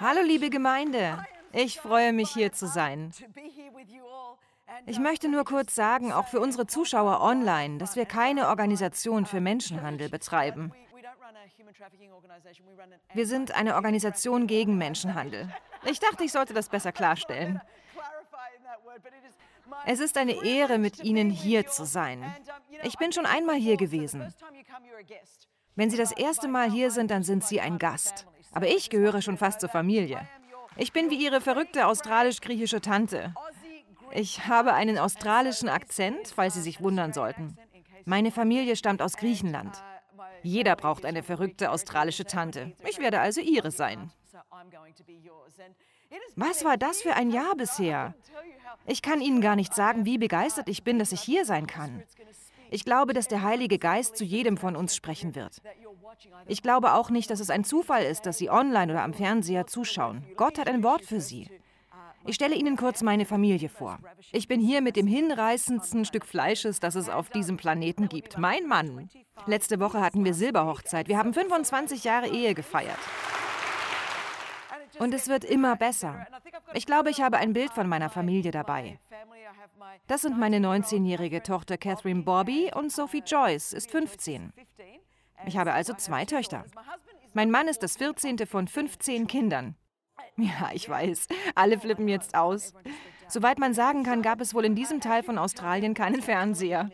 Hallo liebe Gemeinde, ich freue mich hier zu sein. Ich möchte nur kurz sagen, auch für unsere Zuschauer online, dass wir keine Organisation für Menschenhandel betreiben. Wir sind eine Organisation gegen Menschenhandel. Ich dachte, ich sollte das besser klarstellen. Es ist eine Ehre, mit Ihnen hier zu sein. Ich bin schon einmal hier gewesen. Wenn Sie das erste Mal hier sind, dann sind Sie ein Gast. Aber ich gehöre schon fast zur Familie. Ich bin wie Ihre verrückte australisch-griechische Tante. Ich habe einen australischen Akzent, falls Sie sich wundern sollten. Meine Familie stammt aus Griechenland. Jeder braucht eine verrückte australische Tante. Ich werde also Ihre sein. Was war das für ein Jahr bisher? Ich kann Ihnen gar nicht sagen, wie begeistert ich bin, dass ich hier sein kann. Ich glaube, dass der Heilige Geist zu jedem von uns sprechen wird. Ich glaube auch nicht, dass es ein Zufall ist, dass Sie online oder am Fernseher zuschauen. Gott hat ein Wort für Sie. Ich stelle Ihnen kurz meine Familie vor. Ich bin hier mit dem hinreißendsten Stück Fleisches, das es auf diesem Planeten gibt. Mein Mann. Letzte Woche hatten wir Silberhochzeit. Wir haben 25 Jahre Ehe gefeiert. Und es wird immer besser. Ich glaube, ich habe ein Bild von meiner Familie dabei. Das sind meine 19-jährige Tochter Catherine Bobby und Sophie Joyce ist 15. Ich habe also zwei Töchter. Mein Mann ist das 14. von 15 Kindern. Ja, ich weiß, alle flippen jetzt aus. Soweit man sagen kann, gab es wohl in diesem Teil von Australien keinen Fernseher.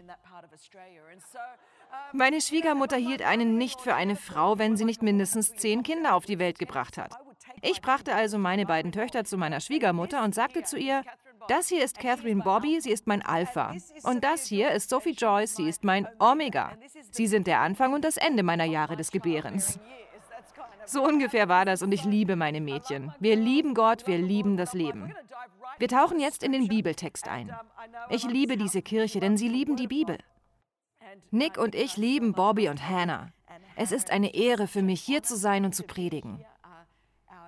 Meine Schwiegermutter hielt einen nicht für eine Frau, wenn sie nicht mindestens zehn Kinder auf die Welt gebracht hat. Ich brachte also meine beiden Töchter zu meiner Schwiegermutter und sagte zu ihr, das hier ist Catherine Bobby, sie ist mein Alpha. Und das hier ist Sophie Joyce, sie ist mein Omega. Sie sind der Anfang und das Ende meiner Jahre des Gebärens. So ungefähr war das und ich liebe meine Mädchen. Wir lieben Gott, wir lieben das Leben. Wir tauchen jetzt in den Bibeltext ein. Ich liebe diese Kirche, denn sie lieben die Bibel. Nick und ich lieben Bobby und Hannah. Es ist eine Ehre für mich, hier zu sein und zu predigen.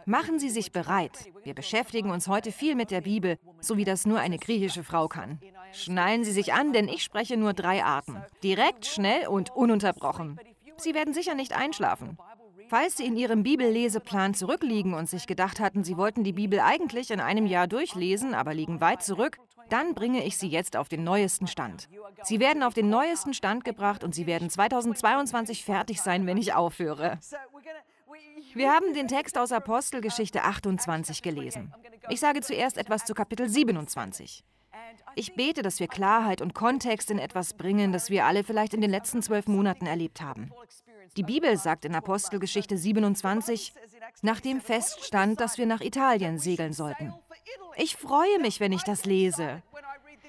Machen Sie sich bereit. Wir beschäftigen uns heute viel mit der Bibel, so wie das nur eine griechische Frau kann. Schnallen Sie sich an, denn ich spreche nur drei Arten. Direkt, schnell und ununterbrochen. Sie werden sicher nicht einschlafen. Falls Sie in Ihrem Bibelleseplan zurückliegen und sich gedacht hatten, Sie wollten die Bibel eigentlich in einem Jahr durchlesen, aber liegen weit zurück, dann bringe ich Sie jetzt auf den neuesten Stand. Sie werden auf den neuesten Stand gebracht und Sie werden 2022 fertig sein, wenn ich aufhöre. Wir haben den Text aus Apostelgeschichte 28 gelesen. Ich sage zuerst etwas zu Kapitel 27. Ich bete, dass wir Klarheit und Kontext in etwas bringen, das wir alle vielleicht in den letzten zwölf Monaten erlebt haben. Die Bibel sagt in Apostelgeschichte 27, nachdem feststand, dass wir nach Italien segeln sollten. Ich freue mich, wenn ich das lese.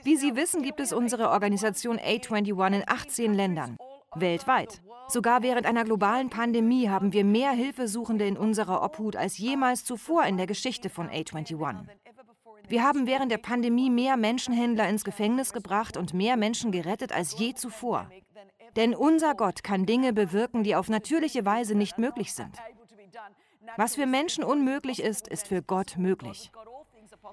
Wie Sie wissen, gibt es unsere Organisation A21 in 18 Ländern, weltweit. Sogar während einer globalen Pandemie haben wir mehr Hilfesuchende in unserer Obhut als jemals zuvor in der Geschichte von A21. Wir haben während der Pandemie mehr Menschenhändler ins Gefängnis gebracht und mehr Menschen gerettet als je zuvor. Denn unser Gott kann Dinge bewirken, die auf natürliche Weise nicht möglich sind. Was für Menschen unmöglich ist, ist für Gott möglich.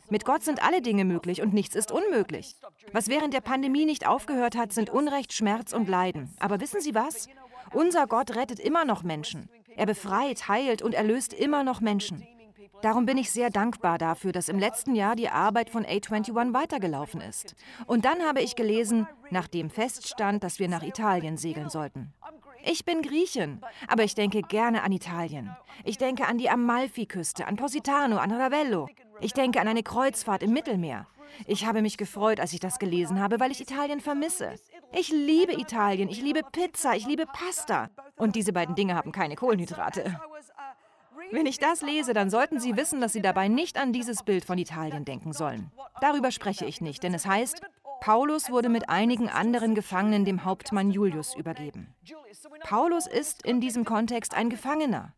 Mit Gott sind alle Dinge möglich und nichts ist unmöglich. Was während der Pandemie nicht aufgehört hat, sind Unrecht, Schmerz und Leiden. Aber wissen Sie was? Unser Gott rettet immer noch Menschen. Er befreit, heilt und erlöst immer noch Menschen. Darum bin ich sehr dankbar dafür, dass im letzten Jahr die Arbeit von A21 weitergelaufen ist. Und dann habe ich gelesen, nachdem feststand, dass wir nach Italien segeln sollten. Ich bin Griechin, aber ich denke gerne an Italien. Ich denke an die Amalfiküste, an Positano, an Ravello. Ich denke an eine Kreuzfahrt im Mittelmeer. Ich habe mich gefreut, als ich das gelesen habe, weil ich Italien vermisse. Ich liebe Italien, ich liebe Pizza, ich liebe Pasta. Und diese beiden Dinge haben keine Kohlenhydrate. Wenn ich das lese, dann sollten Sie wissen, dass Sie dabei nicht an dieses Bild von Italien denken sollen. Darüber spreche ich nicht, denn es heißt, Paulus wurde mit einigen anderen Gefangenen dem Hauptmann Julius übergeben. Paulus ist in diesem Kontext ein Gefangener.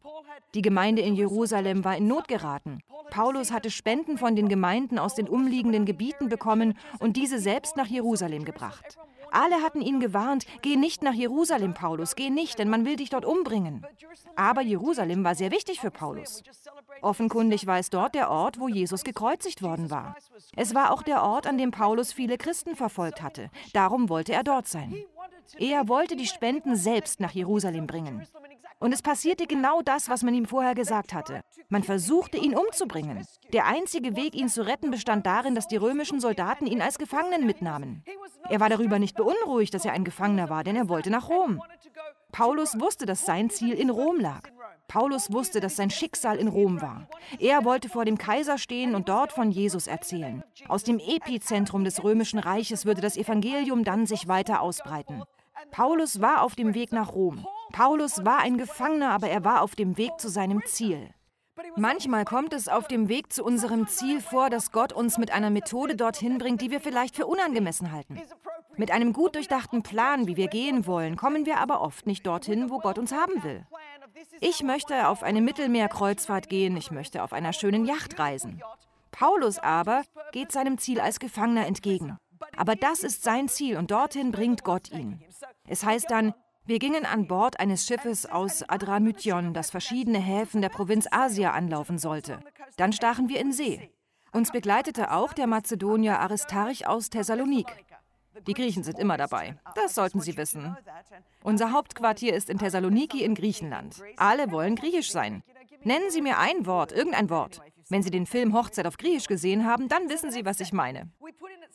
Die Gemeinde in Jerusalem war in Not geraten. Paulus hatte Spenden von den Gemeinden aus den umliegenden Gebieten bekommen und diese selbst nach Jerusalem gebracht. Alle hatten ihn gewarnt, geh nicht nach Jerusalem, Paulus, geh nicht, denn man will dich dort umbringen. Aber Jerusalem war sehr wichtig für Paulus. Offenkundig war es dort der Ort, wo Jesus gekreuzigt worden war. Es war auch der Ort, an dem Paulus viele Christen verfolgt hatte. Darum wollte er dort sein. Er wollte die Spenden selbst nach Jerusalem bringen. Und es passierte genau das, was man ihm vorher gesagt hatte. Man versuchte, ihn umzubringen. Der einzige Weg, ihn zu retten, bestand darin, dass die römischen Soldaten ihn als Gefangenen mitnahmen. Er war darüber nicht beunruhigt, dass er ein Gefangener war, denn er wollte nach Rom. Paulus wusste, dass sein Ziel in Rom lag. Paulus wusste, dass sein Schicksal in Rom war. Er wollte vor dem Kaiser stehen und dort von Jesus erzählen. Aus dem Epizentrum des römischen Reiches würde das Evangelium dann sich weiter ausbreiten. Paulus war auf dem Weg nach Rom. Paulus war ein Gefangener, aber er war auf dem Weg zu seinem Ziel. Manchmal kommt es auf dem Weg zu unserem Ziel vor, dass Gott uns mit einer Methode dorthin bringt, die wir vielleicht für unangemessen halten. Mit einem gut durchdachten Plan, wie wir gehen wollen, kommen wir aber oft nicht dorthin, wo Gott uns haben will. Ich möchte auf eine Mittelmeerkreuzfahrt gehen, ich möchte auf einer schönen Yacht reisen. Paulus aber geht seinem Ziel als Gefangener entgegen. Aber das ist sein Ziel und dorthin bringt Gott ihn. Es heißt dann, wir gingen an Bord eines Schiffes aus Adramytion, das verschiedene Häfen der Provinz Asia anlaufen sollte. Dann stachen wir in See. Uns begleitete auch der Mazedonier Aristarch aus Thessalonik. Die Griechen sind immer dabei. Das sollten Sie wissen. Unser Hauptquartier ist in Thessaloniki in Griechenland. Alle wollen griechisch sein. Nennen Sie mir ein Wort, irgendein Wort. Wenn Sie den Film Hochzeit auf Griechisch gesehen haben, dann wissen Sie, was ich meine.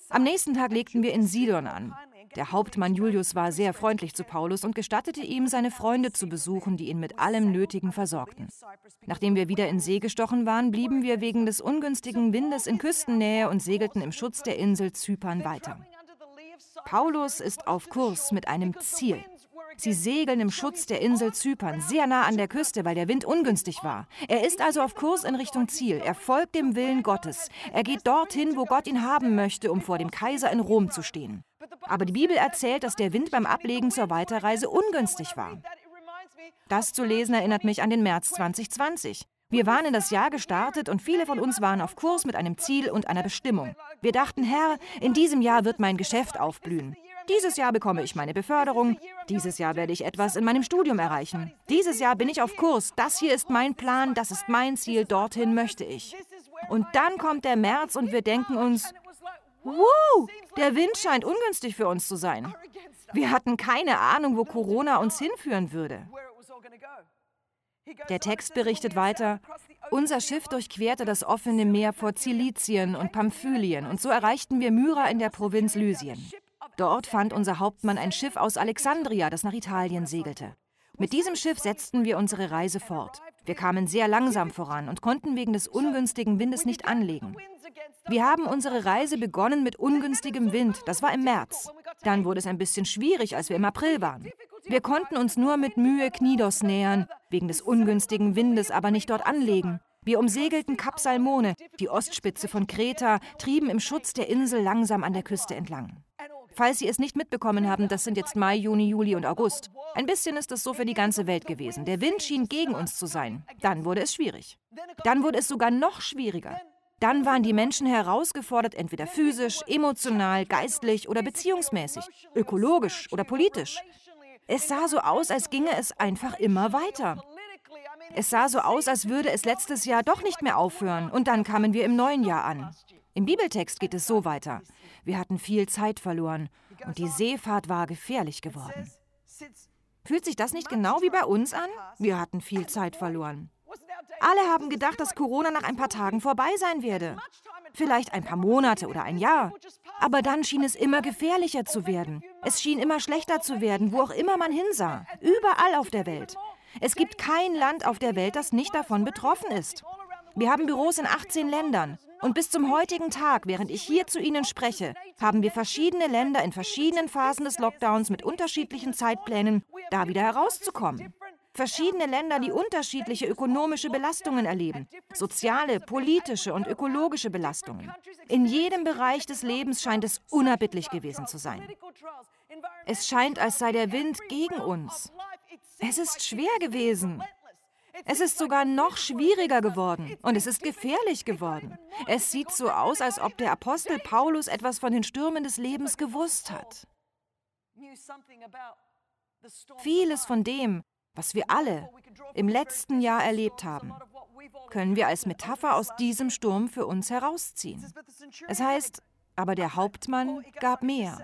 Am nächsten Tag legten wir in Sidon an. Der Hauptmann Julius war sehr freundlich zu Paulus und gestattete ihm, seine Freunde zu besuchen, die ihn mit allem Nötigen versorgten. Nachdem wir wieder in See gestochen waren, blieben wir wegen des ungünstigen Windes in Küstennähe und segelten im Schutz der Insel Zypern weiter. Paulus ist auf Kurs mit einem Ziel. Sie segeln im Schutz der Insel Zypern, sehr nah an der Küste, weil der Wind ungünstig war. Er ist also auf Kurs in Richtung Ziel. Er folgt dem Willen Gottes. Er geht dorthin, wo Gott ihn haben möchte, um vor dem Kaiser in Rom zu stehen. Aber die Bibel erzählt, dass der Wind beim Ablegen zur Weiterreise ungünstig war. Das zu lesen erinnert mich an den März 2020. Wir waren in das Jahr gestartet und viele von uns waren auf Kurs mit einem Ziel und einer Bestimmung. Wir dachten, Herr, in diesem Jahr wird mein Geschäft aufblühen. Dieses Jahr bekomme ich meine Beförderung. Dieses Jahr werde ich etwas in meinem Studium erreichen. Dieses Jahr bin ich auf Kurs. Das hier ist mein Plan, das ist mein Ziel, dorthin möchte ich. Und dann kommt der März und wir denken uns, Wuh, der Wind scheint ungünstig für uns zu sein. Wir hatten keine Ahnung, wo Corona uns hinführen würde. Der Text berichtet weiter, unser Schiff durchquerte das offene Meer vor Zilizien und Pamphylien und so erreichten wir Myra in der Provinz Lysien. Dort fand unser Hauptmann ein Schiff aus Alexandria, das nach Italien segelte. Mit diesem Schiff setzten wir unsere Reise fort. Wir kamen sehr langsam voran und konnten wegen des ungünstigen Windes nicht anlegen. Wir haben unsere Reise begonnen mit ungünstigem Wind. Das war im März. Dann wurde es ein bisschen schwierig, als wir im April waren. Wir konnten uns nur mit Mühe Knidos nähern, wegen des ungünstigen Windes aber nicht dort anlegen. Wir umsegelten Kap Salmone, die Ostspitze von Kreta, trieben im Schutz der Insel langsam an der Küste entlang. Falls Sie es nicht mitbekommen haben, das sind jetzt Mai, Juni, Juli und August. Ein bisschen ist es so für die ganze Welt gewesen. Der Wind schien gegen uns zu sein. Dann wurde es schwierig. Dann wurde es sogar noch schwieriger. Dann waren die Menschen herausgefordert, entweder physisch, emotional, geistlich oder beziehungsmäßig, ökologisch oder politisch. Es sah so aus, als ginge es einfach immer weiter. Es sah so aus, als würde es letztes Jahr doch nicht mehr aufhören und dann kamen wir im neuen Jahr an. Im Bibeltext geht es so weiter. Wir hatten viel Zeit verloren und die Seefahrt war gefährlich geworden. Fühlt sich das nicht genau wie bei uns an? Wir hatten viel Zeit verloren. Alle haben gedacht, dass Corona nach ein paar Tagen vorbei sein werde. Vielleicht ein paar Monate oder ein Jahr. Aber dann schien es immer gefährlicher zu werden. Es schien immer schlechter zu werden, wo auch immer man hinsah. Überall auf der Welt. Es gibt kein Land auf der Welt, das nicht davon betroffen ist. Wir haben Büros in 18 Ländern. Und bis zum heutigen Tag, während ich hier zu Ihnen spreche, haben wir verschiedene Länder in verschiedenen Phasen des Lockdowns mit unterschiedlichen Zeitplänen, da wieder herauszukommen. Verschiedene Länder, die unterschiedliche ökonomische Belastungen erleben. Soziale, politische und ökologische Belastungen. In jedem Bereich des Lebens scheint es unerbittlich gewesen zu sein. Es scheint, als sei der Wind gegen uns. Es ist schwer gewesen. Es ist sogar noch schwieriger geworden und es ist gefährlich geworden. Es sieht so aus, als ob der Apostel Paulus etwas von den Stürmen des Lebens gewusst hat. Vieles von dem, was wir alle im letzten Jahr erlebt haben, können wir als Metapher aus diesem Sturm für uns herausziehen. Es heißt, aber der Hauptmann gab mehr.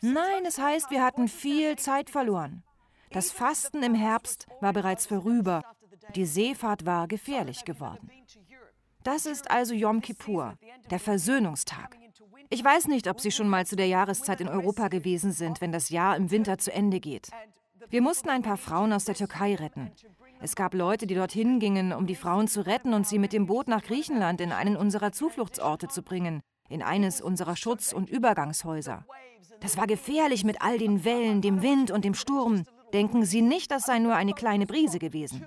Nein, es heißt, wir hatten viel Zeit verloren. Das Fasten im Herbst war bereits vorüber. Die Seefahrt war gefährlich geworden. Das ist also Yom Kippur, der Versöhnungstag. Ich weiß nicht, ob Sie schon mal zu der Jahreszeit in Europa gewesen sind, wenn das Jahr im Winter zu Ende geht. Wir mussten ein paar Frauen aus der Türkei retten. Es gab Leute, die dorthin gingen, um die Frauen zu retten und sie mit dem Boot nach Griechenland in einen unserer Zufluchtsorte zu bringen, in eines unserer Schutz- und Übergangshäuser. Das war gefährlich mit all den Wellen, dem Wind und dem Sturm. Denken Sie nicht, das sei nur eine kleine Brise gewesen.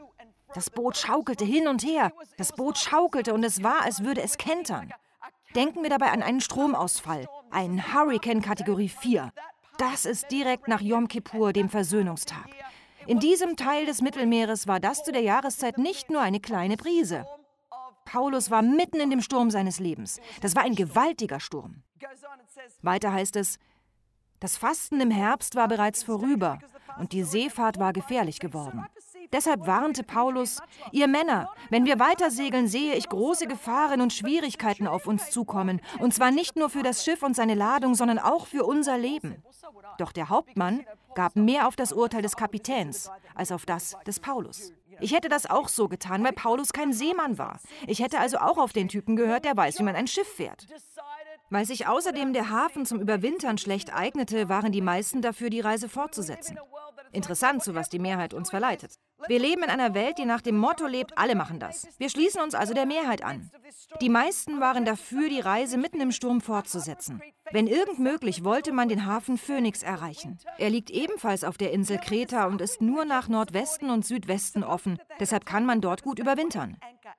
Das Boot schaukelte hin und her. Das Boot schaukelte und es war, als würde es kentern. Denken wir dabei an einen Stromausfall, einen Hurricane Kategorie 4. Das ist direkt nach Yom Kippur, dem Versöhnungstag. In diesem Teil des Mittelmeeres war das zu der Jahreszeit nicht nur eine kleine Brise. Paulus war mitten in dem Sturm seines Lebens. Das war ein gewaltiger Sturm. Weiter heißt es, das Fasten im Herbst war bereits vorüber und die Seefahrt war gefährlich geworden. Deshalb warnte Paulus, ihr Männer, wenn wir weiter segeln, sehe ich große Gefahren und Schwierigkeiten auf uns zukommen, und zwar nicht nur für das Schiff und seine Ladung, sondern auch für unser Leben. Doch der Hauptmann gab mehr auf das Urteil des Kapitäns als auf das des Paulus. Ich hätte das auch so getan, weil Paulus kein Seemann war. Ich hätte also auch auf den Typen gehört, der weiß, wie man ein Schiff fährt. Weil sich außerdem der Hafen zum Überwintern schlecht eignete, waren die meisten dafür, die Reise fortzusetzen. Interessant, zu was die Mehrheit uns verleitet. Wir leben in einer Welt, die nach dem Motto lebt, alle machen das. Wir schließen uns also der Mehrheit an. Die meisten waren dafür, die Reise mitten im Sturm fortzusetzen. Wenn irgend möglich, wollte man den Hafen Phoenix erreichen. Er liegt ebenfalls auf der Insel Kreta und ist nur nach Nordwesten und Südwesten offen. Deshalb kann man dort gut überwintern.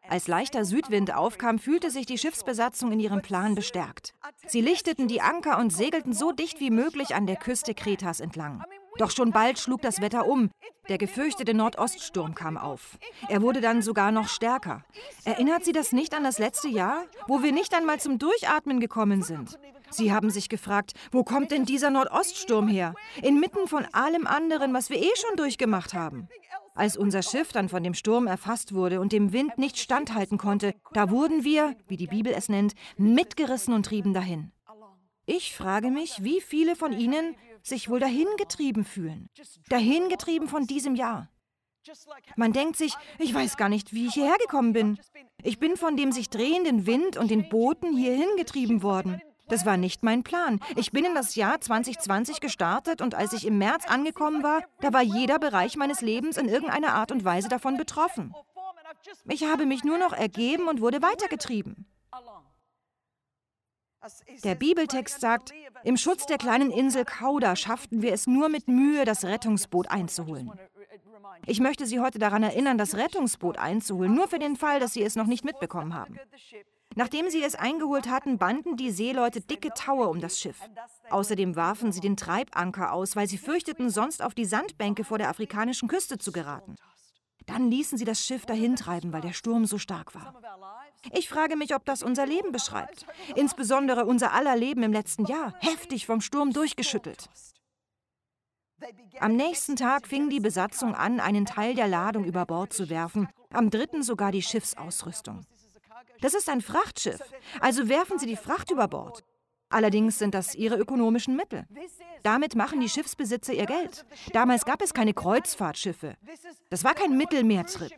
Als leichter Südwind aufkam, fühlte sich die Schiffsbesatzung in ihrem Plan bestärkt. Sie lichteten die Anker und segelten so dicht wie möglich an der Küste Kretas entlang. Doch schon bald schlug das Wetter um. Der gefürchtete Nordoststurm kam auf. Er wurde dann sogar noch stärker. Erinnert Sie das nicht an das letzte Jahr, wo wir nicht einmal zum Durchatmen gekommen sind? Sie haben sich gefragt, wo kommt denn dieser Nordoststurm her? Inmitten von allem anderen, was wir eh schon durchgemacht haben. Als unser Schiff dann von dem Sturm erfasst wurde und dem Wind nicht standhalten konnte, da wurden wir, wie die Bibel es nennt, mitgerissen und trieben dahin. Ich frage mich, wie viele von Ihnen sich wohl dahingetrieben fühlen. Dahingetrieben von diesem Jahr. Man denkt sich, ich weiß gar nicht, wie ich hierher gekommen bin. Ich bin von dem sich drehenden Wind und den Booten hierhin getrieben worden. Das war nicht mein Plan. Ich bin in das Jahr 2020 gestartet und als ich im März angekommen war, da war jeder Bereich meines Lebens in irgendeiner Art und Weise davon betroffen. Ich habe mich nur noch ergeben und wurde weitergetrieben. Der Bibeltext sagt, im Schutz der kleinen Insel Kauda schafften wir es nur mit Mühe, das Rettungsboot einzuholen. Ich möchte Sie heute daran erinnern, das Rettungsboot einzuholen, nur für den Fall, dass Sie es noch nicht mitbekommen haben. Nachdem sie es eingeholt hatten, banden die Seeleute dicke Taue um das Schiff. Außerdem warfen sie den Treibanker aus, weil sie fürchteten, sonst auf die Sandbänke vor der afrikanischen Küste zu geraten. Dann ließen sie das Schiff dahintreiben, weil der Sturm so stark war. Ich frage mich, ob das unser Leben beschreibt. Insbesondere unser aller Leben im letzten Jahr, heftig vom Sturm durchgeschüttelt. Am nächsten Tag fing die Besatzung an, einen Teil der Ladung über Bord zu werfen, am dritten sogar die Schiffsausrüstung. Das ist ein Frachtschiff, also werfen sie die Fracht über Bord. Allerdings sind das ihre ökonomischen Mittel. Damit machen die Schiffsbesitzer ihr Geld. Damals gab es keine Kreuzfahrtschiffe. Das war kein Mittelmeertrip.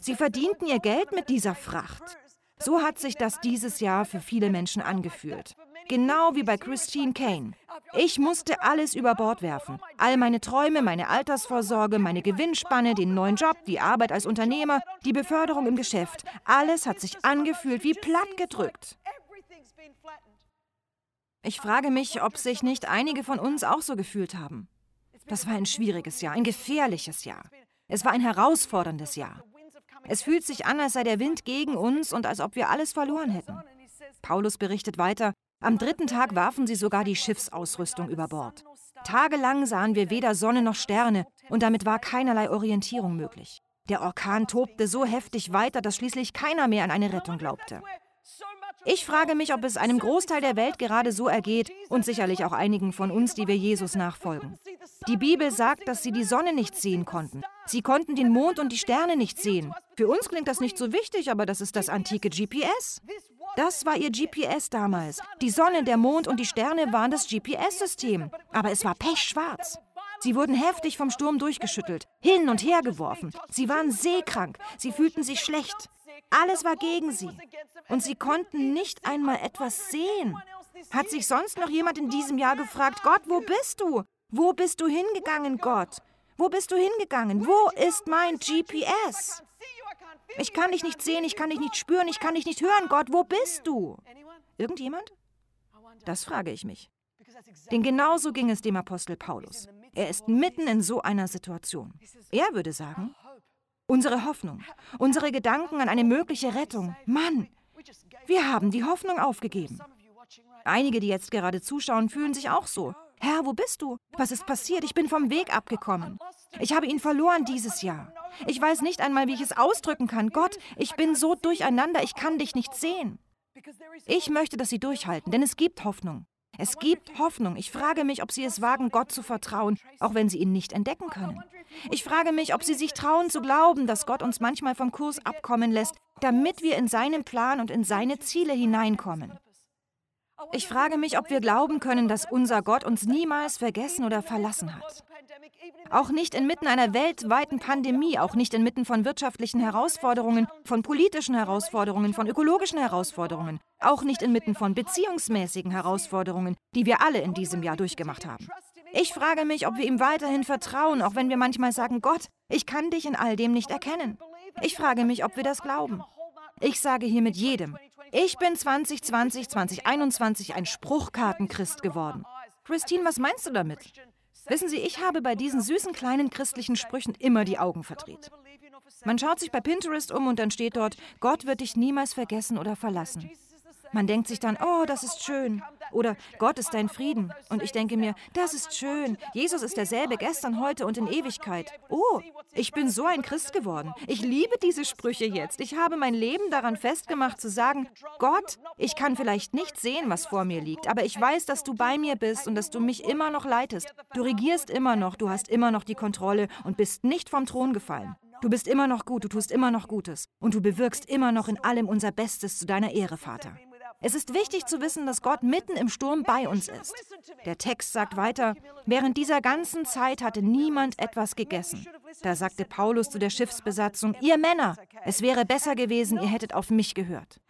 Sie verdienten ihr Geld mit dieser Fracht. So hat sich das dieses Jahr für viele Menschen angefühlt. Genau wie bei Christine Kane. Ich musste alles über Bord werfen. All meine Träume, meine Altersvorsorge, meine Gewinnspanne, den neuen Job, die Arbeit als Unternehmer, die Beförderung im Geschäft. Alles hat sich angefühlt wie plattgedrückt. Ich frage mich, ob sich nicht einige von uns auch so gefühlt haben. Das war ein schwieriges Jahr, ein gefährliches Jahr. Es war ein herausforderndes Jahr. Es fühlt sich an, als sei der Wind gegen uns und als ob wir alles verloren hätten. Paulus berichtet weiter, am dritten Tag warfen sie sogar die Schiffsausrüstung über Bord. Tagelang sahen wir weder Sonne noch Sterne und damit war keinerlei Orientierung möglich. Der Orkan tobte so heftig weiter, dass schließlich keiner mehr an eine Rettung glaubte. Ich frage mich, ob es einem Großteil der Welt gerade so ergeht und sicherlich auch einigen von uns, die wir Jesus nachfolgen. Die Bibel sagt, dass sie die Sonne nicht sehen konnten. Sie konnten den Mond und die Sterne nicht sehen. Für uns klingt das nicht so wichtig, aber das ist das antike GPS. Das war ihr GPS damals. Die Sonne, der Mond und die Sterne waren das GPS-System. Aber es war pechschwarz. Sie wurden heftig vom Sturm durchgeschüttelt, hin und her geworfen. Sie waren seekrank, sie fühlten sich schlecht. Alles war gegen sie. Und sie konnten nicht einmal etwas sehen. Hat sich sonst noch jemand in diesem Jahr gefragt, Gott, wo bist du? Wo bist du hingegangen, Gott? Wo bist du hingegangen? Wo ist mein GPS? Ich kann dich nicht sehen, ich kann dich nicht spüren, ich kann dich nicht hören, Gott, wo bist du? Irgendjemand? Das frage ich mich. Denn genauso ging es dem Apostel Paulus. Er ist mitten in so einer Situation. Er würde sagen, unsere Hoffnung, unsere Gedanken an eine mögliche Rettung, Mann, wir haben die Hoffnung aufgegeben. Einige, die jetzt gerade zuschauen, fühlen sich auch so. Herr, wo bist du? Was ist passiert? Ich bin vom Weg abgekommen. Ich habe ihn verloren dieses Jahr. Ich weiß nicht einmal, wie ich es ausdrücken kann. Gott, ich bin so durcheinander, ich kann dich nicht sehen. Ich möchte, dass Sie durchhalten, denn es gibt Hoffnung. Es gibt Hoffnung. Ich frage mich, ob Sie es wagen, Gott zu vertrauen, auch wenn Sie ihn nicht entdecken können. Ich frage mich, ob Sie sich trauen zu glauben, dass Gott uns manchmal vom Kurs abkommen lässt, damit wir in seinen Plan und in seine Ziele hineinkommen. Ich frage mich, ob wir glauben können, dass unser Gott uns niemals vergessen oder verlassen hat. Auch nicht inmitten einer weltweiten Pandemie, auch nicht inmitten von wirtschaftlichen Herausforderungen, von politischen Herausforderungen, von ökologischen Herausforderungen, auch nicht inmitten von beziehungsmäßigen Herausforderungen, die wir alle in diesem Jahr durchgemacht haben. Ich frage mich, ob wir ihm weiterhin vertrauen, auch wenn wir manchmal sagen, Gott, ich kann dich in all dem nicht erkennen. Ich frage mich, ob wir das glauben. Ich sage hier mit jedem, ich bin 2020, 2021 ein Spruchkartenchrist geworden. Christine, was meinst du damit? Wissen Sie, ich habe bei diesen süßen kleinen christlichen Sprüchen immer die Augen verdreht. Man schaut sich bei Pinterest um und dann steht dort, Gott wird dich niemals vergessen oder verlassen. Man denkt sich dann, oh, das ist schön. Oder Gott ist dein Frieden. Und ich denke mir, das ist schön. Jesus ist derselbe gestern, heute und in Ewigkeit. Oh, ich bin so ein Christ geworden. Ich liebe diese Sprüche jetzt. Ich habe mein Leben daran festgemacht zu sagen, Gott, ich kann vielleicht nicht sehen, was vor mir liegt, aber ich weiß, dass du bei mir bist und dass du mich immer noch leitest. Du regierst immer noch, du hast immer noch die Kontrolle und bist nicht vom Thron gefallen. Du bist immer noch gut, du tust immer noch Gutes und du bewirkst immer noch in allem unser Bestes zu deiner Ehre, Vater. Es ist wichtig zu wissen, dass Gott mitten im Sturm bei uns ist. Der Text sagt weiter, während dieser ganzen Zeit hatte niemand etwas gegessen. Da sagte Paulus zu der Schiffsbesatzung, ihr Männer, es wäre besser gewesen, ihr hättet auf mich gehört.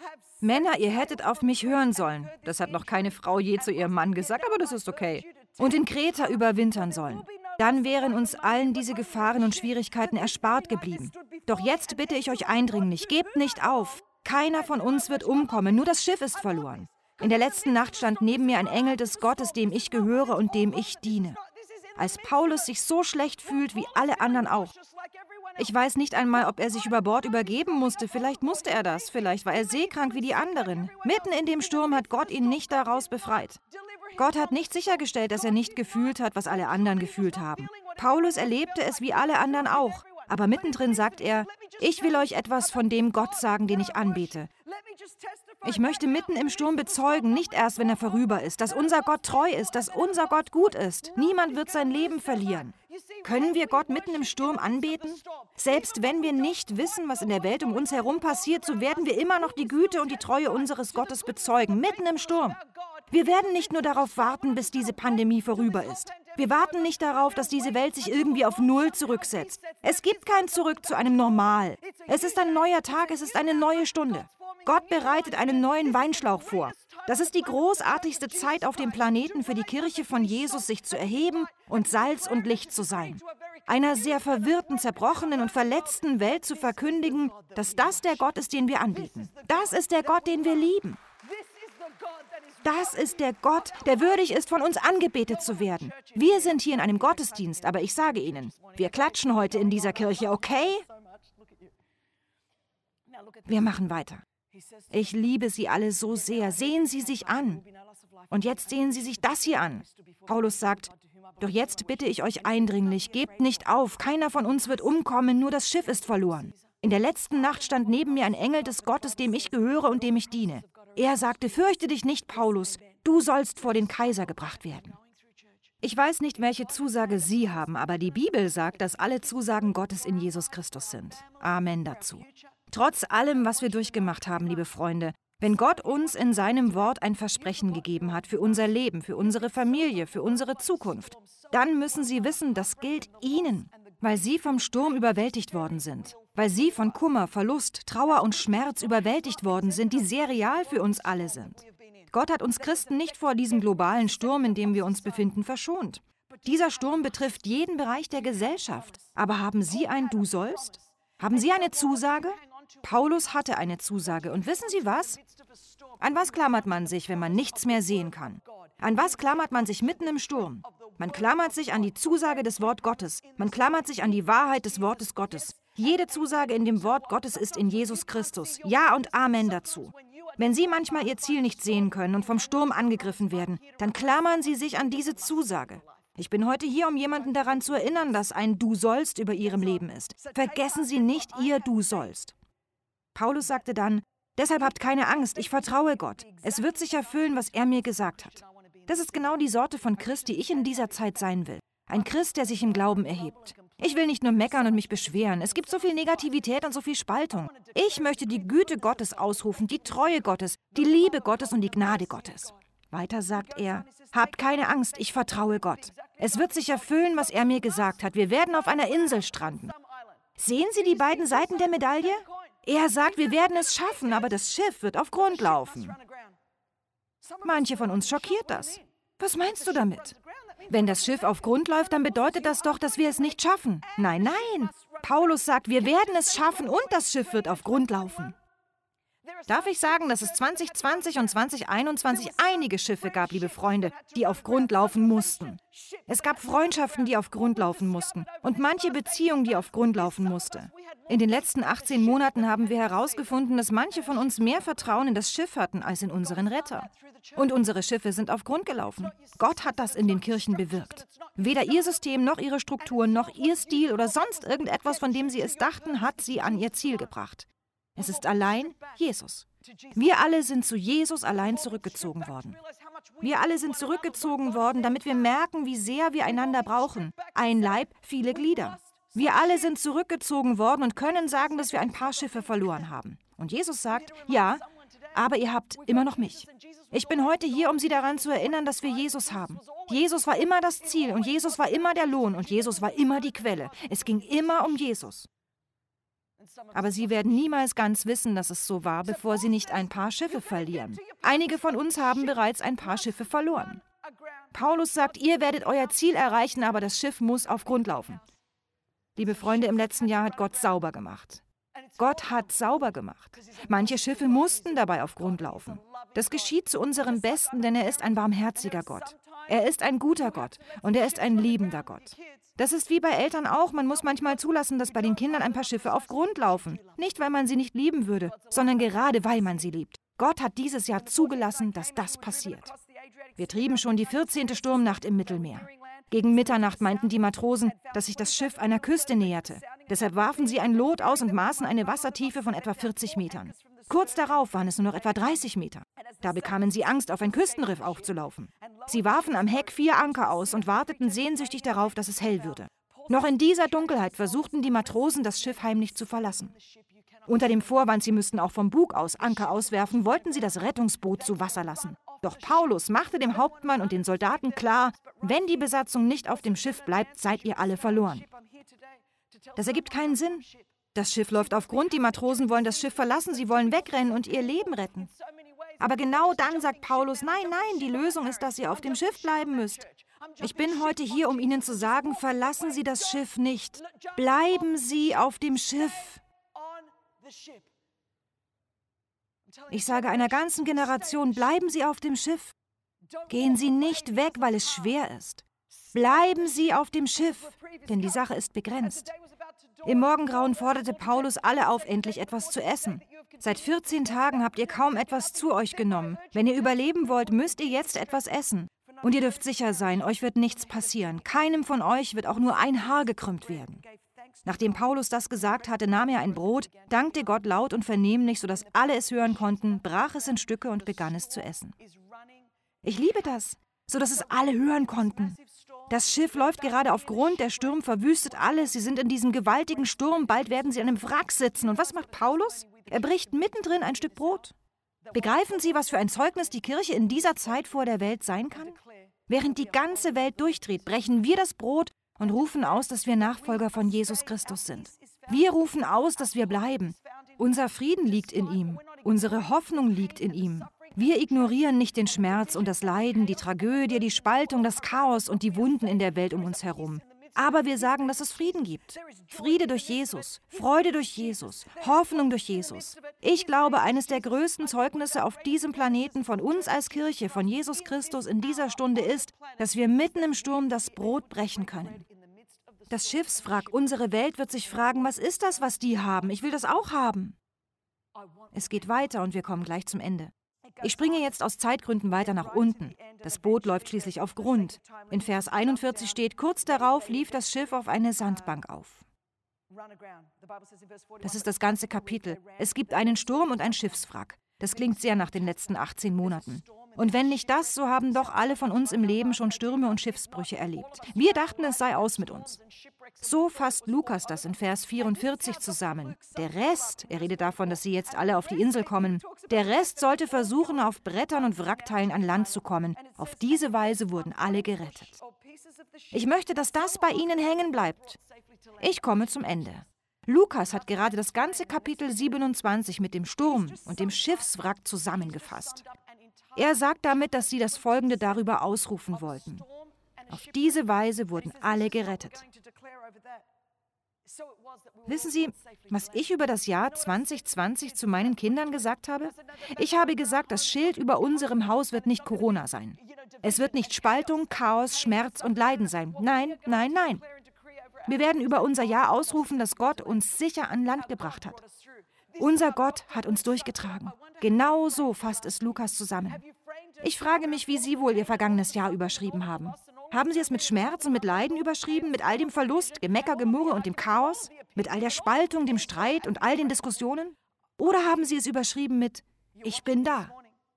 Männer, ihr hättet auf mich hören sollen. Das hat noch keine Frau je zu ihrem Mann gesagt, aber das ist okay. Und in Kreta überwintern sollen. Dann wären uns allen diese Gefahren und Schwierigkeiten erspart geblieben. Doch jetzt bitte ich euch eindringlich, gebt nicht auf. Keiner von uns wird umkommen, nur das Schiff ist verloren. In der letzten Nacht stand neben mir ein Engel des Gottes, dem ich gehöre und dem ich diene. Als Paulus sich so schlecht fühlt wie alle anderen auch. Ich weiß nicht einmal, ob er sich über Bord übergeben musste. Vielleicht musste er das. Vielleicht war er seekrank wie die anderen. Mitten in dem Sturm hat Gott ihn nicht daraus befreit. Gott hat nicht sichergestellt, dass er nicht gefühlt hat, was alle anderen gefühlt haben. Paulus erlebte es wie alle anderen auch. Aber mittendrin sagt er, ich will euch etwas von dem Gott sagen, den ich anbete. Ich möchte mitten im Sturm bezeugen, nicht erst, wenn er vorüber ist, dass unser Gott treu ist, dass unser Gott gut ist. Niemand wird sein Leben verlieren. Können wir Gott mitten im Sturm anbeten? Selbst wenn wir nicht wissen, was in der Welt um uns herum passiert, so werden wir immer noch die Güte und die Treue unseres Gottes bezeugen, mitten im Sturm. Wir werden nicht nur darauf warten, bis diese Pandemie vorüber ist. Wir warten nicht darauf, dass diese Welt sich irgendwie auf Null zurücksetzt. Es gibt kein Zurück zu einem Normal. Es ist ein neuer Tag, es ist eine neue Stunde. Gott bereitet einen neuen Weinschlauch vor. Das ist die großartigste Zeit auf dem Planeten für die Kirche von Jesus, sich zu erheben und Salz und Licht zu sein. Einer sehr verwirrten, zerbrochenen und verletzten Welt zu verkündigen, dass das der Gott ist, den wir anbieten. Das ist der Gott, den wir lieben. Das ist der Gott, der würdig ist, von uns angebetet zu werden. Wir sind hier in einem Gottesdienst, aber ich sage Ihnen, wir klatschen heute in dieser Kirche, okay? Wir machen weiter. Ich liebe Sie alle so sehr. Sehen Sie sich an. Und jetzt sehen Sie sich das hier an. Paulus sagt, doch jetzt bitte ich euch eindringlich, gebt nicht auf, keiner von uns wird umkommen, nur das Schiff ist verloren. In der letzten Nacht stand neben mir ein Engel des Gottes, dem ich gehöre und dem ich diene. Er sagte, fürchte dich nicht, Paulus, du sollst vor den Kaiser gebracht werden. Ich weiß nicht, welche Zusage Sie haben, aber die Bibel sagt, dass alle Zusagen Gottes in Jesus Christus sind. Amen dazu. Trotz allem, was wir durchgemacht haben, liebe Freunde, Wenn Gott uns in seinem Wort ein Versprechen gegeben hat für unser Leben, für unsere Familie, für unsere Zukunft, dann müssen Sie wissen, das gilt Ihnen, weil Sie vom Sturm überwältigt worden sind, weil Sie von Kummer, Verlust, Trauer und Schmerz überwältigt worden sind, die sehr real für uns alle sind. Gott hat uns Christen nicht vor diesem globalen Sturm, in dem wir uns befinden, verschont. Dieser Sturm betrifft jeden Bereich der Gesellschaft. Aber haben Sie ein Du sollst? Haben Sie eine Zusage? Paulus hatte eine Zusage. Und wissen Sie was? An was klammert man sich, wenn man nichts mehr sehen kann? An was klammert man sich mitten im Sturm? Man klammert sich an die Zusage des Wort Gottes. Man klammert sich an die Wahrheit des Wortes Gottes. Jede Zusage in dem Wort Gottes ist in Jesus Christus. Ja und Amen dazu. Wenn Sie manchmal Ihr Ziel nicht sehen können und vom Sturm angegriffen werden, dann klammern Sie sich an diese Zusage. Ich bin heute hier, um jemanden daran zu erinnern, dass ein Du sollst über Ihrem Leben ist. Vergessen Sie nicht Ihr Du sollst. Paulus sagte dann, Deshalb habt keine Angst, ich vertraue Gott. Es wird sich erfüllen, was er mir gesagt hat. Das ist genau die Sorte von Christ, die ich in dieser Zeit sein will. Ein Christ, der sich im Glauben erhebt. Ich will nicht nur meckern und mich beschweren. Es gibt so viel Negativität und so viel Spaltung. Ich möchte die Güte Gottes ausrufen, die Treue Gottes, die Liebe Gottes und die Gnade Gottes. Weiter sagt er, habt keine Angst, ich vertraue Gott. Es wird sich erfüllen, was er mir gesagt hat. Wir werden auf einer Insel stranden. Sehen Sie die beiden Seiten der Medaille? Er sagt, wir werden es schaffen, aber das Schiff wird auf Grund laufen. Manche von uns schockiert das. Was meinst du damit? Wenn das Schiff auf Grund läuft, dann bedeutet das doch, dass wir es nicht schaffen. Nein, nein. Paulus sagt, wir werden es schaffen und das Schiff wird auf Grund laufen. Darf ich sagen, dass es 2020 und 2021 einige Schiffe gab, liebe Freunde, die auf Grund laufen mussten. Es gab Freundschaften, die auf Grund laufen mussten und manche Beziehungen, die auf Grund laufen mussten. In den letzten 18 Monaten haben wir herausgefunden, dass manche von uns mehr Vertrauen in das Schiff hatten als in unseren Retter. Und unsere Schiffe sind auf Grund gelaufen. Gott hat das in den Kirchen bewirkt. Weder ihr System noch ihre Strukturen noch ihr Stil oder sonst irgendetwas, von dem sie es dachten, hat sie an ihr Ziel gebracht. Es ist allein Jesus. Wir alle sind zu Jesus allein zurückgezogen worden. Wir alle sind zurückgezogen worden, damit wir merken, wie sehr wir einander brauchen. Ein Leib, viele Glieder. Wir alle sind zurückgezogen worden und können sagen, dass wir ein paar Schiffe verloren haben. Und Jesus sagt, ja, aber ihr habt immer noch mich. Ich bin heute hier, um Sie daran zu erinnern, dass wir Jesus haben. Jesus war immer das Ziel und Jesus war immer der Lohn und Jesus war immer die Quelle. Es ging immer um Jesus. Aber Sie werden niemals ganz wissen, dass es so war, bevor Sie nicht ein paar Schiffe verlieren. Einige von uns haben bereits ein paar Schiffe verloren. Paulus sagt, ihr werdet euer Ziel erreichen, aber das Schiff muss auf Grund laufen. Liebe Freunde, im letzten Jahr hat Gott sauber gemacht. Gott hat sauber gemacht. Manche Schiffe mussten dabei auf Grund laufen. Das geschieht zu unserem Besten, denn er ist ein barmherziger Gott. Er ist ein guter Gott und er ist ein liebender Gott. Das ist wie bei Eltern auch. Man muss manchmal zulassen, dass bei den Kindern ein paar Schiffe auf Grund laufen. Nicht, weil man sie nicht lieben würde, sondern gerade, weil man sie liebt. Gott hat dieses Jahr zugelassen, dass das passiert. Wir trieben schon die 14. Sturmnacht im Mittelmeer. Gegen Mitternacht meinten die Matrosen, dass sich das Schiff einer Küste näherte. Deshalb warfen sie ein Lot aus und maßen eine Wassertiefe von etwa 40 Metern. Kurz darauf waren es nur noch etwa 30 Meter. Da bekamen sie Angst, auf ein Küstenriff aufzulaufen. Sie warfen am Heck vier Anker aus und warteten sehnsüchtig darauf, dass es hell würde. Noch in dieser Dunkelheit versuchten die Matrosen, das Schiff heimlich zu verlassen. Unter dem Vorwand, sie müssten auch vom Bug aus Anker auswerfen, wollten sie das Rettungsboot zu Wasser lassen. Doch Paulus machte dem Hauptmann und den Soldaten klar, wenn die Besatzung nicht auf dem Schiff bleibt, seid ihr alle verloren. Das ergibt keinen Sinn. Das Schiff läuft auf Grund, die Matrosen wollen das Schiff verlassen, sie wollen wegrennen und ihr Leben retten. Aber genau dann sagt Paulus, nein, nein, die Lösung ist, dass ihr auf dem Schiff bleiben müsst. Ich bin heute hier, um Ihnen zu sagen, verlassen Sie das Schiff nicht. Bleiben Sie auf dem Schiff. Ich sage einer ganzen Generation, bleiben Sie auf dem Schiff. Gehen Sie nicht weg, weil es schwer ist. Bleiben Sie auf dem Schiff, denn die Sache ist begrenzt. Im Morgengrauen forderte Paulus alle auf, endlich etwas zu essen. Seit 14 Tagen habt ihr kaum etwas zu euch genommen. Wenn ihr überleben wollt, müsst ihr jetzt etwas essen. Und ihr dürft sicher sein, euch wird nichts passieren. Keinem von euch wird auch nur ein Haar gekrümmt werden. Nachdem Paulus das gesagt hatte, nahm er ein Brot, dankte Gott laut und vernehmlich, sodass alle es hören konnten, brach es in Stücke und begann es zu essen. Ich liebe das, sodass es alle hören konnten. Das Schiff läuft gerade auf Grund, der Sturm verwüstet alles, sie sind in diesem gewaltigen Sturm, bald werden sie an einem Wrack sitzen. Und was macht Paulus? Er bricht mittendrin ein Stück Brot. Begreifen Sie, was für ein Zeugnis die Kirche in dieser Zeit vor der Welt sein kann? Während die ganze Welt durchdreht, brechen wir das Brot und rufen aus, dass wir Nachfolger von Jesus Christus sind. Wir rufen aus, dass wir bleiben. Unser Frieden liegt in ihm. Unsere Hoffnung liegt in ihm. Wir ignorieren nicht den Schmerz und das Leiden, die Tragödie, die Spaltung, das Chaos und die Wunden in der Welt um uns herum. Aber wir sagen, dass es Frieden gibt. Friede durch Jesus, Freude durch Jesus, Hoffnung durch Jesus. Ich glaube, eines der größten Zeugnisse auf diesem Planeten von uns als Kirche, von Jesus Christus in dieser Stunde ist, dass wir mitten im Sturm das Brot brechen können. Das Schiffswrack, unsere Welt wird sich fragen, was ist das, was die haben? Ich will das auch haben. Es geht weiter und wir kommen gleich zum Ende. Ich springe jetzt aus Zeitgründen weiter nach unten. Das Boot läuft schließlich auf Grund. In Vers 41 steht, kurz darauf lief das Schiff auf eine Sandbank auf. Das ist das ganze Kapitel. Es gibt einen Sturm und ein Schiffswrack. Das klingt sehr nach den letzten 18 Monaten. Und wenn nicht das, so haben doch alle von uns im Leben schon Stürme und Schiffsbrüche erlebt. Wir dachten, es sei aus mit uns. So fasst Lukas das in Vers 44 zusammen. Der Rest, er redet davon, dass sie jetzt alle auf die Insel kommen, der Rest sollte versuchen, auf Brettern und Wrackteilen an Land zu kommen. Auf diese Weise wurden alle gerettet. Ich möchte, dass das bei Ihnen hängen bleibt. Ich komme zum Ende. Lukas hat gerade das ganze Kapitel 27 mit dem Sturm und dem Schiffswrack zusammengefasst. Er sagt damit, dass sie das Folgende darüber ausrufen wollten. Auf diese Weise wurden alle gerettet. Wissen Sie, was ich über das Jahr 2020 zu meinen Kindern gesagt habe? Ich habe gesagt, das Schild über unserem Haus wird nicht Corona sein. Es wird nicht Spaltung, Chaos, Schmerz und Leiden sein. Nein, nein, nein. Wir werden über unser Jahr ausrufen, dass Gott uns sicher an Land gebracht hat. Unser Gott hat uns durchgetragen. Genau so fasst es Lukas zusammen. Ich frage mich, wie Sie wohl Ihr vergangenes Jahr überschrieben haben. Haben Sie es mit Schmerz und mit Leiden überschrieben, mit all dem Verlust, Gemecker, Gemurre und dem Chaos, mit all der Spaltung, dem Streit und all den Diskussionen? Oder haben Sie es überschrieben mit Ich bin da?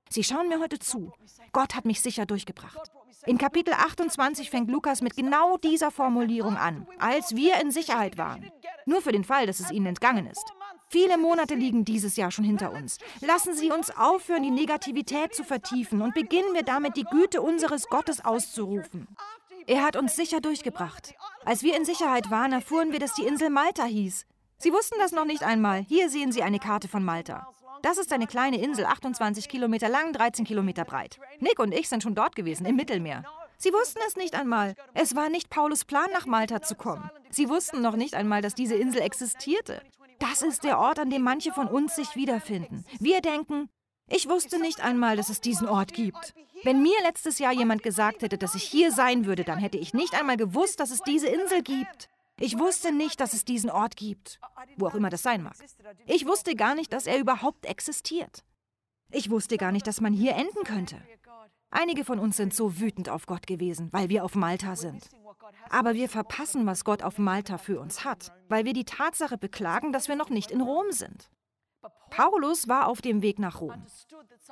Sie schauen mir heute zu. Gott hat mich sicher durchgebracht. In Kapitel 28 fängt Lukas mit genau dieser Formulierung an, als wir in Sicherheit waren. Nur für den Fall, dass es Ihnen entgangen ist. Viele Monate liegen dieses Jahr schon hinter uns. Lassen Sie uns aufhören, die Negativität zu vertiefen und beginnen wir damit, die Güte unseres Gottes auszurufen. Er hat uns sicher durchgebracht. Als wir in Sicherheit waren, erfuhren wir, dass die Insel Malta hieß. Sie wussten das noch nicht einmal. Hier sehen Sie eine Karte von Malta. Das ist eine kleine Insel, 28 Kilometer lang, 13 Kilometer breit. Nick und ich sind schon dort gewesen, im Mittelmeer. Sie wussten es nicht einmal. Es war nicht Paulus Plan, nach Malta zu kommen. Sie wussten noch nicht einmal, dass diese Insel existierte. Das ist der Ort, an dem manche von uns sich wiederfinden. Wir denken, ich wusste nicht einmal, dass es diesen Ort gibt. Wenn mir letztes Jahr jemand gesagt hätte, dass ich hier sein würde, dann hätte ich nicht einmal gewusst, dass es diese Insel gibt. Ich wusste nicht, dass es diesen Ort gibt, wo auch immer das sein mag. Ich wusste gar nicht, dass er überhaupt existiert. Ich wusste gar nicht, dass man hier enden könnte. Einige von uns sind so wütend auf Gott gewesen, weil wir auf Malta sind. Aber wir verpassen, was Gott auf Malta für uns hat, weil wir die Tatsache beklagen, dass wir noch nicht in Rom sind. Paulus war auf dem Weg nach Rom.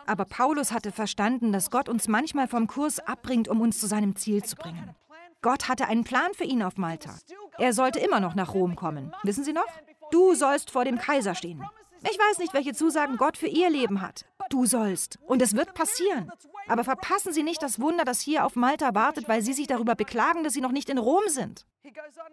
Aber Paulus hatte verstanden, dass Gott uns manchmal vom Kurs abbringt, um uns zu seinem Ziel zu bringen. Gott hatte einen Plan für ihn auf Malta. Er sollte immer noch nach Rom kommen. Wissen Sie noch? Du sollst vor dem Kaiser stehen. Ich weiß nicht, welche Zusagen Gott für Ihr Leben hat. Du sollst. Und es wird passieren. Aber verpassen Sie nicht das Wunder, das hier auf Malta wartet, weil Sie sich darüber beklagen, dass Sie noch nicht in Rom sind.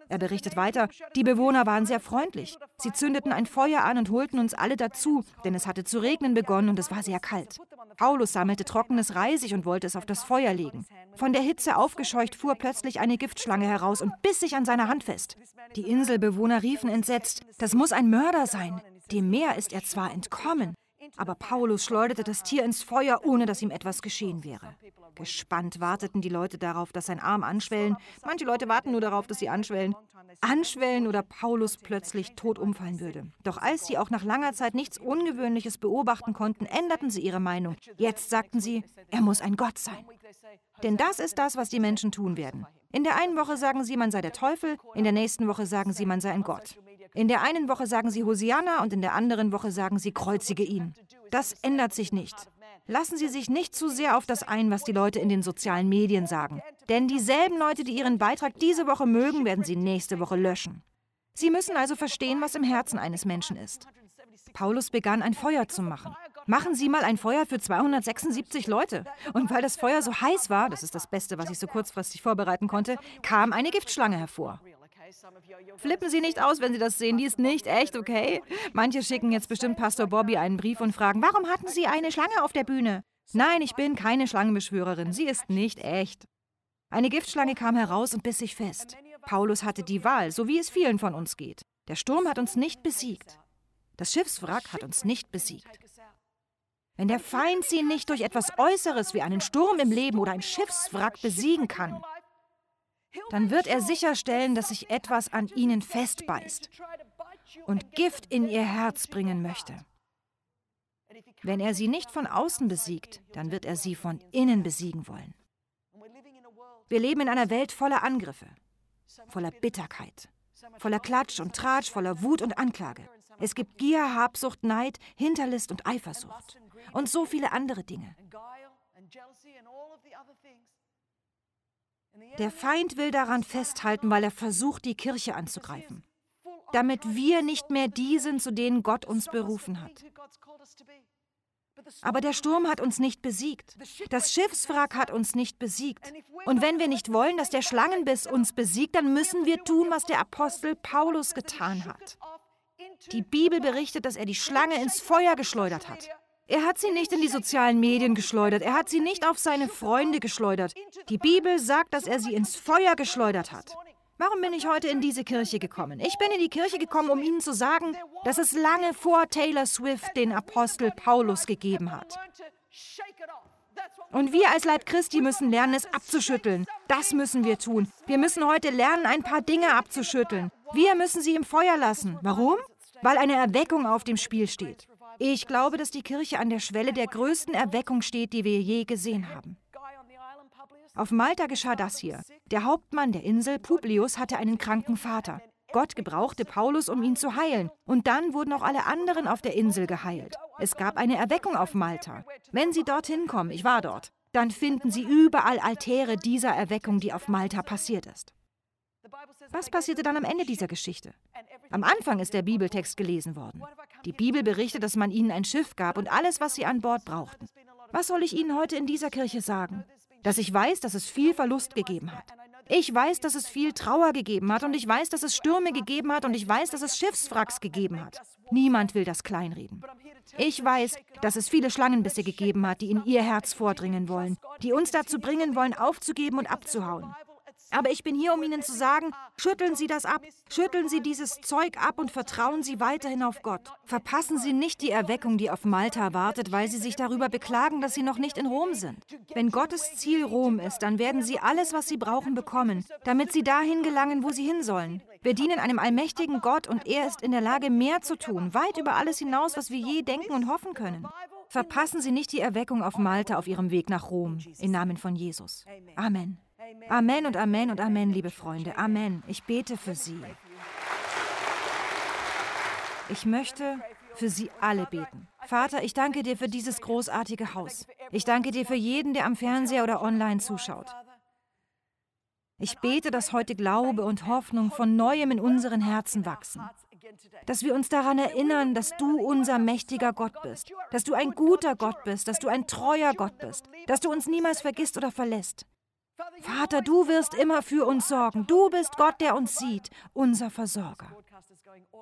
Er berichtet weiter, die Bewohner waren sehr freundlich. Sie zündeten ein Feuer an und holten uns alle dazu, denn es hatte zu regnen begonnen und es war sehr kalt. Paulus sammelte trockenes Reisig und wollte es auf das Feuer legen. Von der Hitze aufgescheucht fuhr plötzlich eine Giftschlange heraus und biss sich an seiner Hand fest. Die Inselbewohner riefen entsetzt, das muss ein Mörder sein. Dem Meer ist er zwar entkommen, aber Paulus schleuderte das Tier ins Feuer, ohne dass ihm etwas geschehen wäre. Gespannt warteten die Leute darauf, dass sein Arm anschwellen. Manche Leute warten nur darauf, dass sie anschwellen. Anschwellen oder Paulus plötzlich tot umfallen würde. Doch als sie auch nach langer Zeit nichts Ungewöhnliches beobachten konnten, änderten sie ihre Meinung. Jetzt sagten sie, er muss ein Gott sein. Denn das ist das, was die Menschen tun werden. In der einen Woche sagen sie, man sei der Teufel, in der nächsten Woche sagen sie, man sei ein Gott. In der einen Woche sagen sie Hosianna und in der anderen Woche sagen sie kreuzige ihn. Das ändert sich nicht. Lassen Sie sich nicht zu sehr auf das ein, was die Leute in den sozialen Medien sagen. Denn dieselben Leute, die Ihren Beitrag diese Woche mögen, werden Sie nächste Woche löschen. Sie müssen also verstehen, was im Herzen eines Menschen ist. Paulus begann ein Feuer zu machen. Machen Sie mal ein Feuer für 276 Leute. Und weil das Feuer so heiß war, das ist das Beste, was ich so kurzfristig vorbereiten konnte, kam eine Giftschlange hervor. Flippen Sie nicht aus, wenn Sie das sehen. Die ist nicht echt, okay? Manche schicken jetzt bestimmt Pastor Bobby einen Brief und fragen, warum hatten Sie eine Schlange auf der Bühne? Nein, ich bin keine Schlangenbeschwörerin. Sie ist nicht echt. Eine Giftschlange kam heraus und biss sich fest. Paulus hatte die Wahl, so wie es vielen von uns geht. Der Sturm hat uns nicht besiegt. Das Schiffswrack hat uns nicht besiegt. Wenn der Feind sie nicht durch etwas Äußeres wie einen Sturm im Leben oder ein Schiffswrack besiegen kann, dann wird er sicherstellen, dass sich etwas an ihnen festbeißt und Gift in ihr Herz bringen möchte. Wenn er sie nicht von außen besiegt, dann wird er sie von innen besiegen wollen. Wir leben in einer Welt voller Angriffe, voller Bitterkeit, voller Klatsch und Tratsch, voller Wut und Anklage. Es gibt Gier, Habsucht, Neid, Hinterlist und Eifersucht und so viele andere Dinge. Der Feind will daran festhalten, weil er versucht, die Kirche anzugreifen, damit wir nicht mehr die sind, zu denen Gott uns berufen hat. Aber der Sturm hat uns nicht besiegt. Das Schiffswrack hat uns nicht besiegt. Und wenn wir nicht wollen, dass der Schlangenbiss uns besiegt, dann müssen wir tun, was der Apostel Paulus getan hat. Die Bibel berichtet, dass er die Schlange ins Feuer geschleudert hat. Er hat sie nicht in die sozialen Medien geschleudert, er hat sie nicht auf seine Freunde geschleudert. Die Bibel sagt, dass er sie ins Feuer geschleudert hat. Warum bin ich heute in diese Kirche gekommen? Ich bin in die Kirche gekommen, um Ihnen zu sagen, dass es lange vor Taylor Swift den Apostel Paulus gegeben hat. Und wir als Leib Christi müssen lernen, es abzuschütteln. Das müssen wir tun. Wir müssen heute lernen, ein paar Dinge abzuschütteln. Wir müssen sie im Feuer lassen. Warum? Weil eine Erweckung auf dem Spiel steht. Ich glaube, dass die Kirche an der Schwelle der größten Erweckung steht, die wir je gesehen haben. Auf Malta geschah das hier. Der Hauptmann der Insel, Publius, hatte einen kranken Vater. Gott gebrauchte Paulus, um ihn zu heilen. Und dann wurden auch alle anderen auf der Insel geheilt. Es gab eine Erweckung auf Malta. Wenn Sie dorthin kommen, ich war dort, dann finden Sie überall Altäre dieser Erweckung, die auf Malta passiert ist. Was passierte dann am Ende dieser Geschichte? Am Anfang ist der Bibeltext gelesen worden. Die Bibel berichtet, dass man ihnen ein Schiff gab und alles, was sie an Bord brauchten. Was soll ich Ihnen heute in dieser Kirche sagen? Dass ich weiß, dass es viel Verlust gegeben hat. Ich weiß, dass es viel Trauer gegeben hat und ich weiß, dass es Stürme gegeben hat und ich weiß, dass es Schiffswracks gegeben hat. Niemand will das kleinreden. Ich weiß, dass es viele Schlangenbisse gegeben hat, die in ihr Herz vordringen wollen, die uns dazu bringen wollen, aufzugeben und abzuhauen. Aber ich bin hier, um Ihnen zu sagen, schütteln Sie das ab, schütteln Sie dieses Zeug ab und vertrauen Sie weiterhin auf Gott. Verpassen Sie nicht die Erweckung, die auf Malta wartet, weil Sie sich darüber beklagen, dass Sie noch nicht in Rom sind. Wenn Gottes Ziel Rom ist, dann werden Sie alles, was Sie brauchen, bekommen, damit Sie dahin gelangen, wo Sie hin sollen. Wir dienen einem allmächtigen Gott und er ist in der Lage, mehr zu tun, weit über alles hinaus, was wir je denken und hoffen können. Verpassen Sie nicht die Erweckung auf Malta auf Ihrem Weg nach Rom. Im Namen von Jesus. Amen. Amen und Amen und Amen, liebe Freunde. Amen. Ich bete für Sie. Ich möchte für Sie alle beten. Vater, ich danke dir für dieses großartige Haus. Ich danke dir für jeden, der am Fernseher oder online zuschaut. Ich bete, dass heute Glaube und Hoffnung von neuem in unseren Herzen wachsen. Dass wir uns daran erinnern, dass du unser mächtiger Gott bist, dass du ein guter Gott bist, dass du ein treuer Gott bist, dass du uns niemals vergisst oder verlässt. Vater, du wirst immer für uns sorgen. Du bist Gott, der uns sieht, unser Versorger.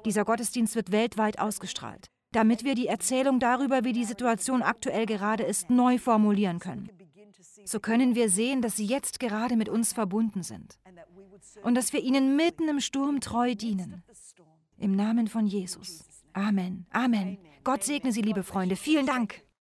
Dieser Gottesdienst wird weltweit ausgestrahlt, damit wir die Erzählung darüber, wie die Situation aktuell gerade ist, neu formulieren können. So können wir sehen, dass sie jetzt gerade mit uns verbunden sind und dass wir ihnen mitten im Sturm treu dienen. Im Namen von Jesus. Amen. Amen. Gott segne Sie, liebe Freunde. Vielen Dank.